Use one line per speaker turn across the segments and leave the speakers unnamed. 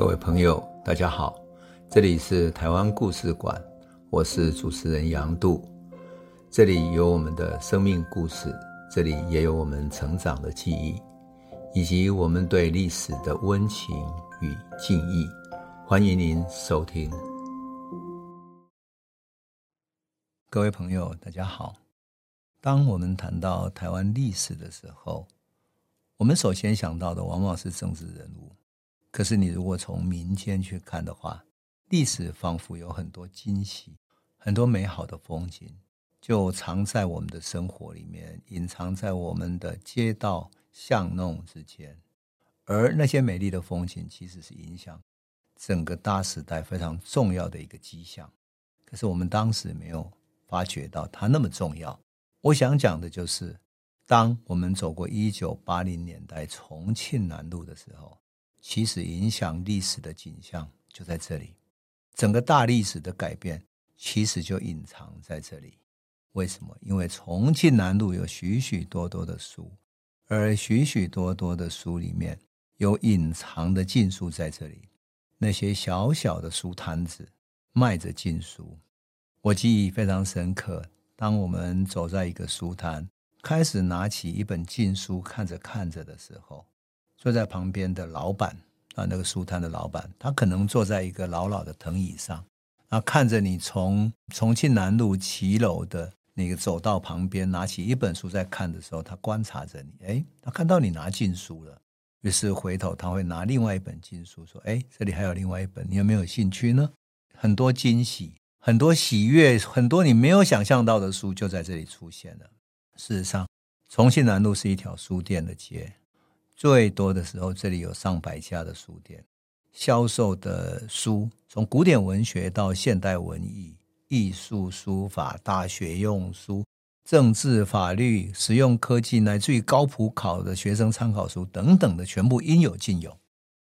各位朋友，大家好，这里是台湾故事馆，我是主持人杨度，这里有我们的生命故事，这里也有我们成长的记忆，以及我们对历史的温情与敬意。欢迎您收听。各位朋友，大家好。当我们谈到台湾历史的时候，我们首先想到的往往是政治人物。可是，你如果从民间去看的话，历史仿佛有很多惊喜，很多美好的风景，就藏在我们的生活里面，隐藏在我们的街道巷弄之间。而那些美丽的风景，其实是影响整个大时代非常重要的一个迹象。可是，我们当时没有发觉到它那么重要。我想讲的就是，当我们走过一九八零年代重庆南路的时候。其实影响历史的景象就在这里，整个大历史的改变其实就隐藏在这里。为什么？因为重庆南路有许许多多的书，而许许多多的书里面有隐藏的禁书在这里。那些小小的书摊子卖着禁书，我记忆非常深刻。当我们走在一个书摊，开始拿起一本禁书看着看着的时候。坐在旁边的老板啊，那个书摊的老板，他可能坐在一个老老的藤椅上，啊，看着你从重庆南路骑楼的那个走道旁边拿起一本书在看的时候，他观察着你，哎，他看到你拿禁书了，于是回头他会拿另外一本禁书说，哎，这里还有另外一本，你有没有兴趣呢？很多惊喜，很多喜悦，很多你没有想象到的书就在这里出现了。事实上，重庆南路是一条书店的街。最多的时候，这里有上百家的书店，销售的书从古典文学到现代文艺、艺术、书法、大学用书、政治、法律、实用科技，乃至于高普考的学生参考书等等的，全部应有尽有。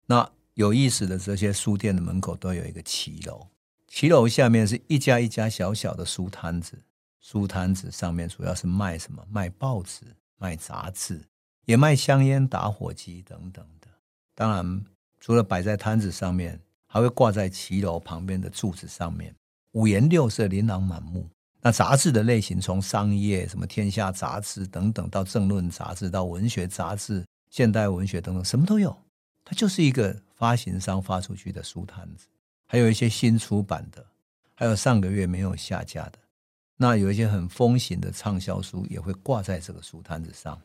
那有意思的这些书店的门口都有一个骑楼，骑楼下面是一家一家小小的书摊子，书摊子上面主要是卖什么？卖报纸、卖杂志。也卖香烟、打火机等等的。当然，除了摆在摊子上面，还会挂在骑楼旁边的柱子上面，五颜六色、琳琅满目。那杂志的类型，从商业、什么《天下》杂志等等，到政论杂志，到文学杂志、现代文学等等，什么都有。它就是一个发行商发出去的书摊子，还有一些新出版的，还有上个月没有下架的。那有一些很风行的畅销书，也会挂在这个书摊子上。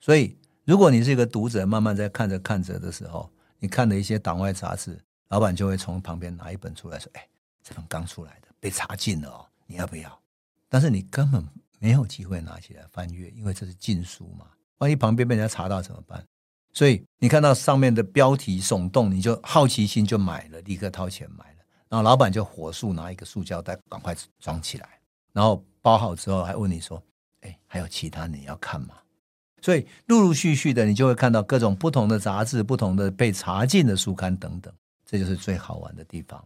所以，如果你是一个读者，慢慢在看着看着的时候，你看了一些党外杂志，老板就会从旁边拿一本出来说：“哎，这本刚出来的，被查禁了哦，你要不要？”但是你根本没有机会拿起来翻阅，因为这是禁书嘛。万一旁边被人家查到怎么办？所以你看到上面的标题耸动，你就好奇心就买了，立刻掏钱买了。然后老板就火速拿一个塑胶袋，赶快装起来，然后包好之后还问你说：“哎，还有其他你要看吗？”所以陆陆续续的，你就会看到各种不同的杂志、不同的被查禁的书刊等等，这就是最好玩的地方。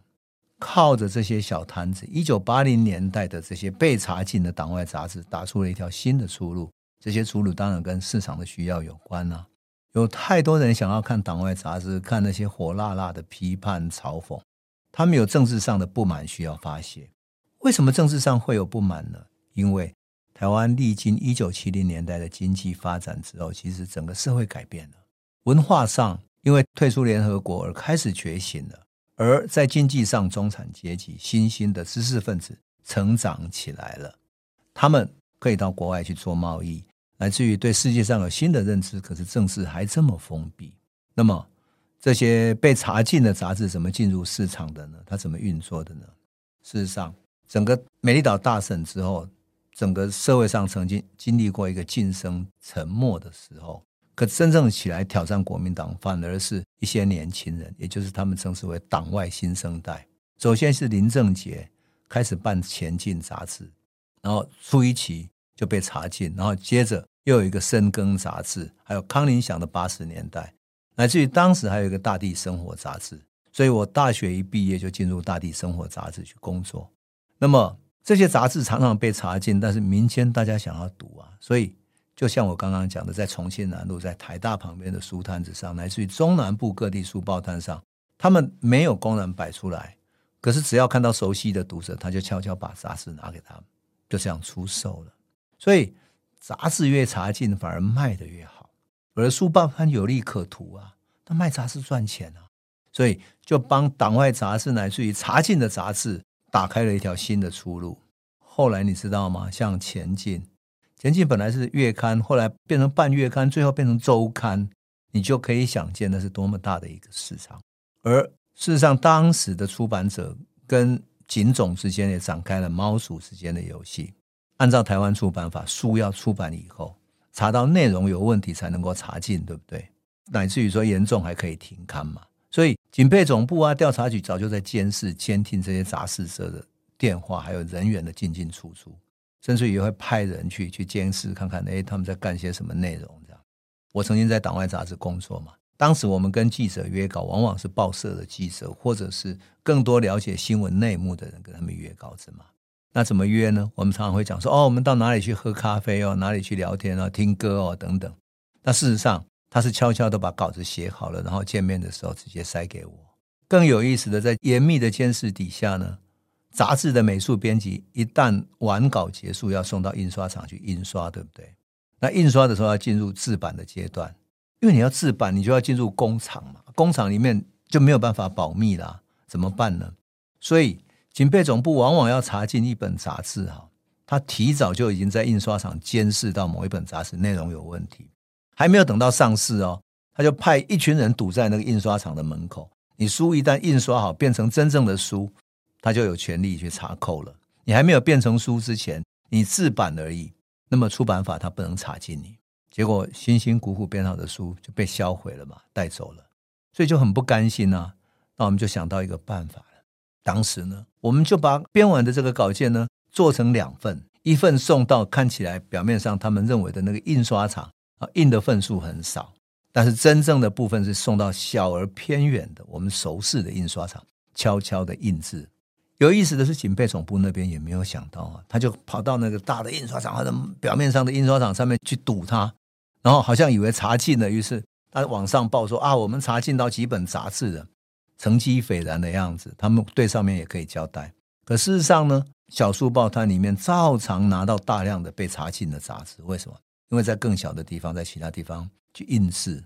靠着这些小摊子，一九八零年代的这些被查禁的党外杂志，打出了一条新的出路。这些出路当然跟市场的需要有关啊。有太多人想要看党外杂志，看那些火辣辣的批判嘲讽，他们有政治上的不满需要发泄。为什么政治上会有不满呢？因为台湾历经一九七零年代的经济发展之后，其实整个社会改变了。文化上，因为退出联合国而开始觉醒了；而在经济上，中产阶级、新兴的知识分子成长起来了。他们可以到国外去做贸易，乃至于对世界上有新的认知。可是政治还这么封闭。那么，这些被查禁的杂志怎么进入市场的呢？它怎么运作的呢？事实上，整个美丽岛大审之后。整个社会上曾经经历过一个噤声沉默的时候，可真正起来挑战国民党，反而是一些年轻人，也就是他们称之为党外新生代。首先是林正杰开始办《前进》杂志，然后出一期就被查禁，然后接着又有一个《深耕》杂志，还有康宁祥的八十年代，乃至于当时还有一个《大地生活》杂志。所以我大学一毕业就进入《大地生活》杂志去工作。那么。这些杂志常常被查禁，但是民间大家想要读啊，所以就像我刚刚讲的，在重庆南路、在台大旁边的书摊子上，乃至于中南部各地书报摊上，他们没有公然摆出来，可是只要看到熟悉的读者，他就悄悄把杂志拿给他们，就这样出售了。所以杂志越查禁，反而卖得越好。而书报摊有利可图啊，他卖杂志赚钱啊，所以就帮党外杂志乃至于查禁的杂志打开了一条新的出路。后来你知道吗？像《前进》，《前进》本来是月刊，后来变成半月刊，最后变成周刊，你就可以想见那是多么大的一个市场。而事实上，当时的出版者跟警总之间也展开了猫鼠之间的游戏。按照台湾出版法，书要出版以后，查到内容有问题才能够查禁，对不对？乃至于说严重还可以停刊嘛。警备总部啊、调查局早就在监视、监听这些杂志社的。电话还有人员的进进出出，甚至也会派人去去监视看看，哎，他们在干些什么内容？这样。我曾经在党外杂志工作嘛，当时我们跟记者约稿，往往是报社的记者，或者是更多了解新闻内幕的人跟他们约稿子嘛。那怎么约呢？我们常常会讲说，哦，我们到哪里去喝咖啡哦，哪里去聊天哦，听歌哦等等。那事实上，他是悄悄的把稿子写好了，然后见面的时候直接塞给我。更有意思的，在严密的监视底下呢。杂志的美术编辑一旦完稿结束，要送到印刷厂去印刷，对不对？那印刷的时候要进入制版的阶段，因为你要制版，你就要进入工厂嘛，工厂里面就没有办法保密啦，怎么办呢？所以警备总部往往要查禁一本杂志哈，他提早就已经在印刷厂监视到某一本杂志内容有问题，还没有等到上市哦，他就派一群人堵在那个印刷厂的门口，你书一旦印刷好，变成真正的书。他就有权利去查扣了。你还没有变成书之前，你制版而已，那么出版法他不能查禁你。结果辛辛苦苦编好的书就被销毁了嘛，带走了，所以就很不甘心呐、啊。那我们就想到一个办法了。当时呢，我们就把编完的这个稿件呢做成两份，一份送到看起来表面上他们认为的那个印刷厂印的份数很少，但是真正的部分是送到小而偏远的我们熟识的印刷厂，悄悄的印制。有意思的是，警备总部那边也没有想到啊，他就跑到那个大的印刷厂，或者表面上的印刷厂上面去堵他，然后好像以为查禁了，于是他往上报说啊，我们查禁到几本杂志的，成绩斐然的样子，他们对上面也可以交代。可事实上呢，小书报摊里面照常拿到大量的被查禁的杂志，为什么？因为在更小的地方，在其他地方去印制，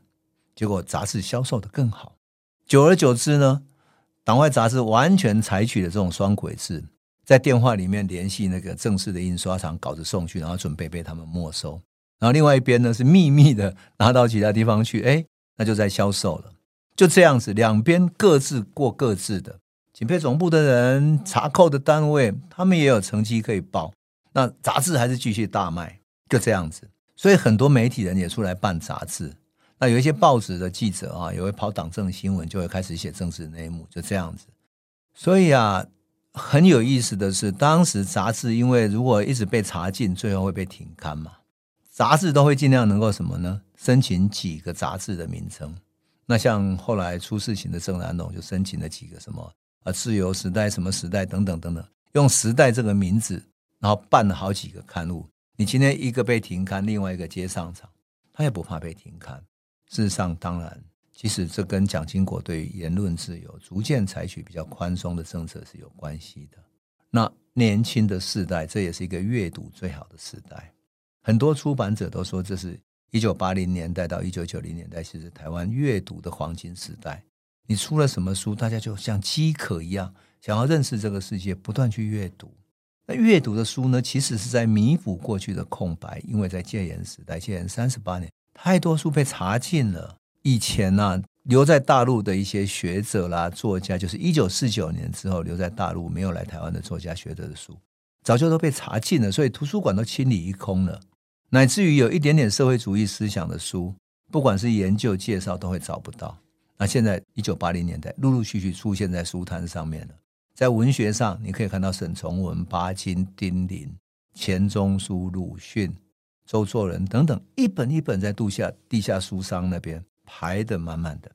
结果杂志销售得更好。久而久之呢，党外杂志完全采取了这种双轨制，在电话里面联系那个正式的印刷厂，稿子送去，然后准备被他们没收。然后另外一边呢，是秘密的拿到其他地方去，哎，那就在销售了。就这样子，两边各自过各自的。警备总部的人、查扣的单位，他们也有成绩可以报。那杂志还是继续大卖，就这样子。所以很多媒体人也出来办杂志。那有一些报纸的记者啊，也会跑党政新闻，就会开始写政治内幕，就这样子。所以啊，很有意思的是，当时杂志因为如果一直被查禁，最后会被停刊嘛，杂志都会尽量能够什么呢？申请几个杂志的名称。那像后来出事情的郑南榕就申请了几个什么啊，自由时代、什么时代等等等等，用时代这个名字，然后办了好几个刊物。你今天一个被停刊，另外一个接上场，他也不怕被停刊。事实上，当然，其实这跟蒋经国对于言论自由逐渐采取比较宽松的政策是有关系的。那年轻的世代，这也是一个阅读最好的时代。很多出版者都说，这是一九八零年代到一九九零年代，其实台湾阅读的黄金时代。你出了什么书，大家就像饥渴一样，想要认识这个世界，不断去阅读。那阅读的书呢，其实是在弥补过去的空白，因为在戒严时代，戒严三十八年。太多书被查禁了。以前呢、啊，留在大陆的一些学者啦、作家，就是一九四九年之后留在大陆没有来台湾的作家学者的书，早就都被查禁了，所以图书馆都清理一空了。乃至于有一点点社会主义思想的书，不管是研究介绍，都会找不到。那现在一九八零年代，陆陆续续出现在书摊上面了。在文学上，你可以看到沈从文、巴金、丁玲、钱钟书、鲁迅。周作人等等，一本一本在地下地下书商那边排得满满的。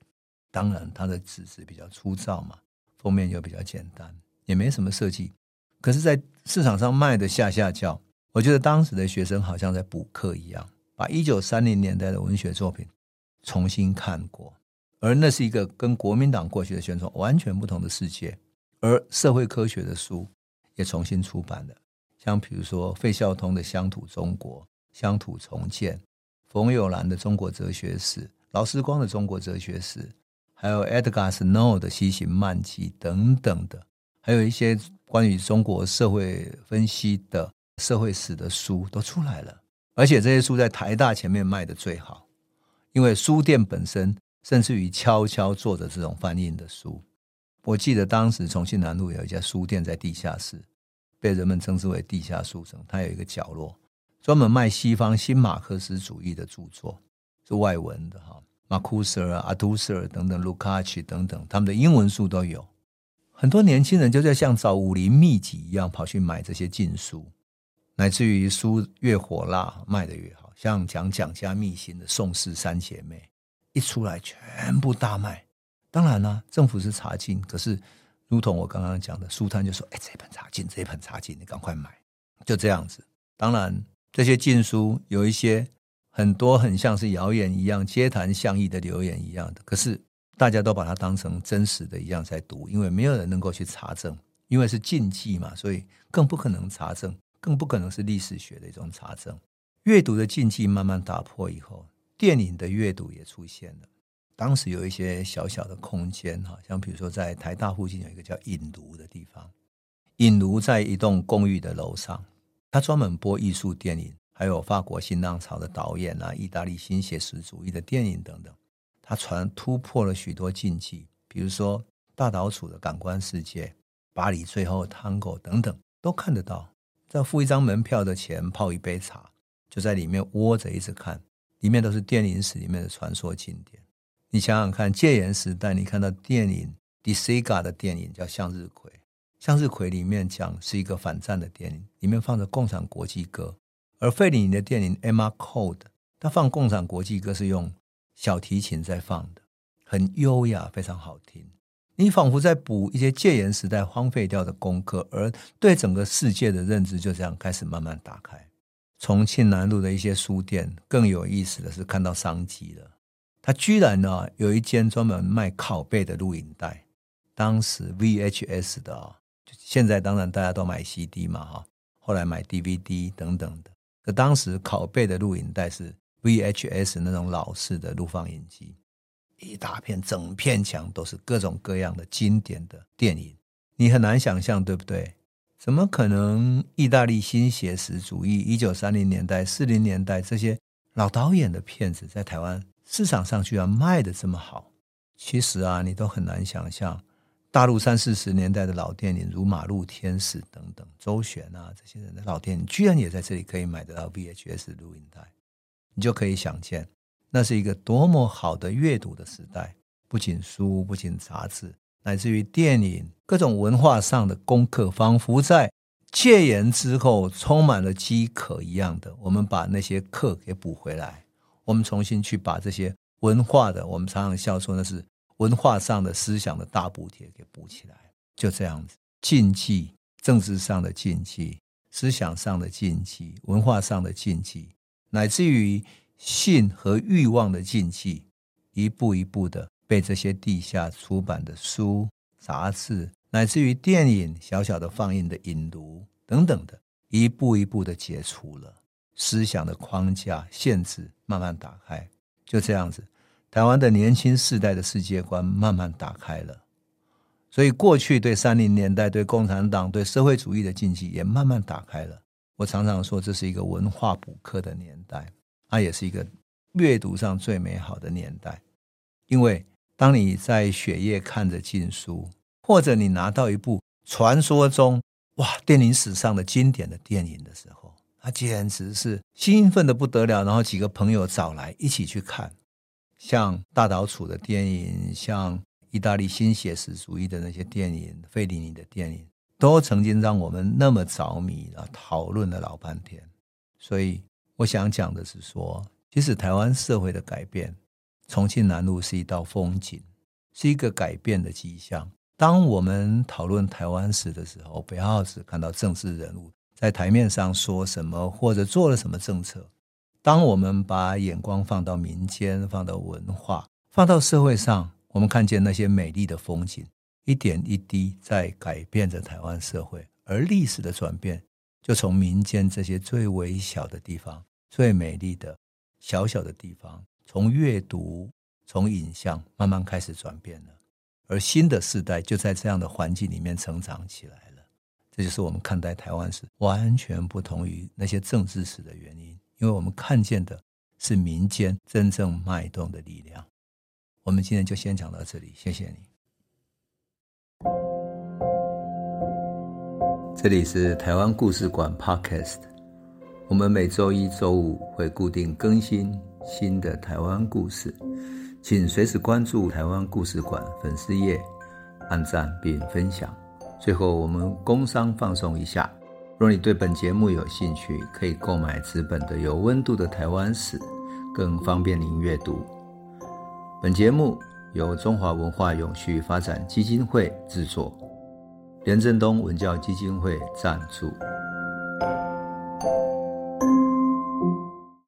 当然，它的纸质比较粗糙嘛，封面又比较简单，也没什么设计。可是，在市场上卖的下下叫。我觉得当时的学生好像在补课一样，把一九三零年代的文学作品重新看过。而那是一个跟国民党过去的宣传完全不同的世界。而社会科学的书也重新出版了，像比如说费孝通的《乡土中国》、《乡土重建》，冯友兰的《中国哲学史》，劳思光的《中国哲学史》，还有 Edgar Snow 的《西行漫记》等等的，还有一些关于中国社会分析的社会史的书都出来了。而且这些书在台大前面卖的最好，因为书店本身。甚至于悄悄做着这种翻印的书。我记得当时重庆南路有一家书店在地下室，被人们称之为“地下书城”。它有一个角落，专门卖西方新马克思主义的著作，是外文的哈，马库斯尔、阿杜塞尔等等，卢卡奇等等，他们的英文书都有。很多年轻人就在像找武林秘籍一样跑去买这些禁书，乃至于书越火辣，卖得越好，像讲蒋家秘辛的《宋氏三姐妹》。一出来全部大卖，当然呢，政府是查禁，可是如同我刚刚讲的，书摊就说：“哎，这本查禁，这本查禁，你赶快买。”就这样子。当然，这些禁书有一些很多很像是谣言一样，街谈巷议的留言一样的，可是大家都把它当成真实的一样在读，因为没有人能够去查证，因为是禁忌嘛，所以更不可能查证，更不可能是历史学的一种查证。阅读的禁忌慢慢打破以后。电影的阅读也出现了。当时有一些小小的空间，哈，像比如说在台大附近有一个叫影炉的地方，影炉在一栋公寓的楼上，他专门播艺术电影，还有法国新浪潮的导演啊，意大利新写实主义的电影等等。他传突破了许多禁忌，比如说大岛渚的感官世界、巴黎最后探戈等等，都看得到。再付一张门票的钱，泡一杯茶，就在里面窝着一直看。里面都是电影史里面的传说经典。你想想看，戒严时代，你看到电影 Degas 的电影叫《向日葵》，《向日葵》里面讲是一个反战的电影，里面放着共产国际歌。而费里尼的电影《Emma Cold》，他放共产国际歌是用小提琴在放的，很优雅，非常好听。你仿佛在补一些戒严时代荒废掉的功课，而对整个世界的认知就这样开始慢慢打开。重庆南路的一些书店更有意思的是看到商机了，他居然呢有一间专门卖拷贝的录影带，当时 VHS 的啊，现在当然大家都买 CD 嘛哈，后来买 DVD 等等的，可当时拷贝的录影带是 VHS 那种老式的录放影机，一大片整片墙都是各种各样的经典的电影，你很难想象，对不对？怎么可能？意大利新写实主义，一九三零年代、四零年代这些老导演的片子，在台湾市场上居然卖的这么好？其实啊，你都很难想象，大陆三四十年代的老电影，如《马路天使》等等，周璇啊这些人的老电影，居然也在这里可以买得到 VHS 录影带，你就可以想见，那是一个多么好的阅读的时代。不仅书，不仅杂志。乃至于电影各种文化上的功课，仿佛在戒严之后充满了饥渴一样的，我们把那些课给补回来，我们重新去把这些文化的，我们常常笑说那是文化上的思想的大补贴给补起来，就这样子，禁忌，政治上的禁忌，思想上的禁忌，文化上的禁忌，乃至于性和欲望的禁忌，一步一步的。被这些地下出版的书、杂志，乃至于电影小小的放映的影读等等的，一步一步的解除了思想的框架限制，慢慢打开。就这样子，台湾的年轻世代的世界观慢慢打开了。所以，过去对三零年代、对共产党、对社会主义的禁忌也慢慢打开了。我常常说，这是一个文化补课的年代，它也是一个阅读上最美好的年代，因为。当你在雪夜看着禁书，或者你拿到一部传说中哇电影史上的经典的电影的时候，那简直是兴奋的不得了。然后几个朋友找来一起去看，像大岛楚的电影，像意大利新写实主义的那些电影，费里尼的电影，都曾经让我们那么着迷啊，讨论了老半天。所以我想讲的是说，其实台湾社会的改变。重庆南路是一道风景，是一个改变的迹象。当我们讨论台湾史的时候，不要只看到政治人物在台面上说什么或者做了什么政策。当我们把眼光放到民间，放到文化，放到社会上，我们看见那些美丽的风景，一点一滴在改变着台湾社会。而历史的转变，就从民间这些最微小的地方、最美丽的小小的地方，从阅读、从影像慢慢开始转变了。而新的世代就在这样的环境里面成长起来。这就是我们看待台湾史完全不同于那些政治史的原因，因为我们看见的是民间真正脉动的力量。我们今天就先讲到这里，谢谢你。这里是台湾故事馆 Podcast，我们每周一、周五会固定更新新的台湾故事，请随时关注台湾故事馆粉丝页，按赞并分享。最后，我们工商放松一下：若你对本节目有兴趣，可以购买纸本的《有温度的台湾史》，更方便您阅读。本节目由中华文化永续发展基金会制作，连振东文教基金会赞助。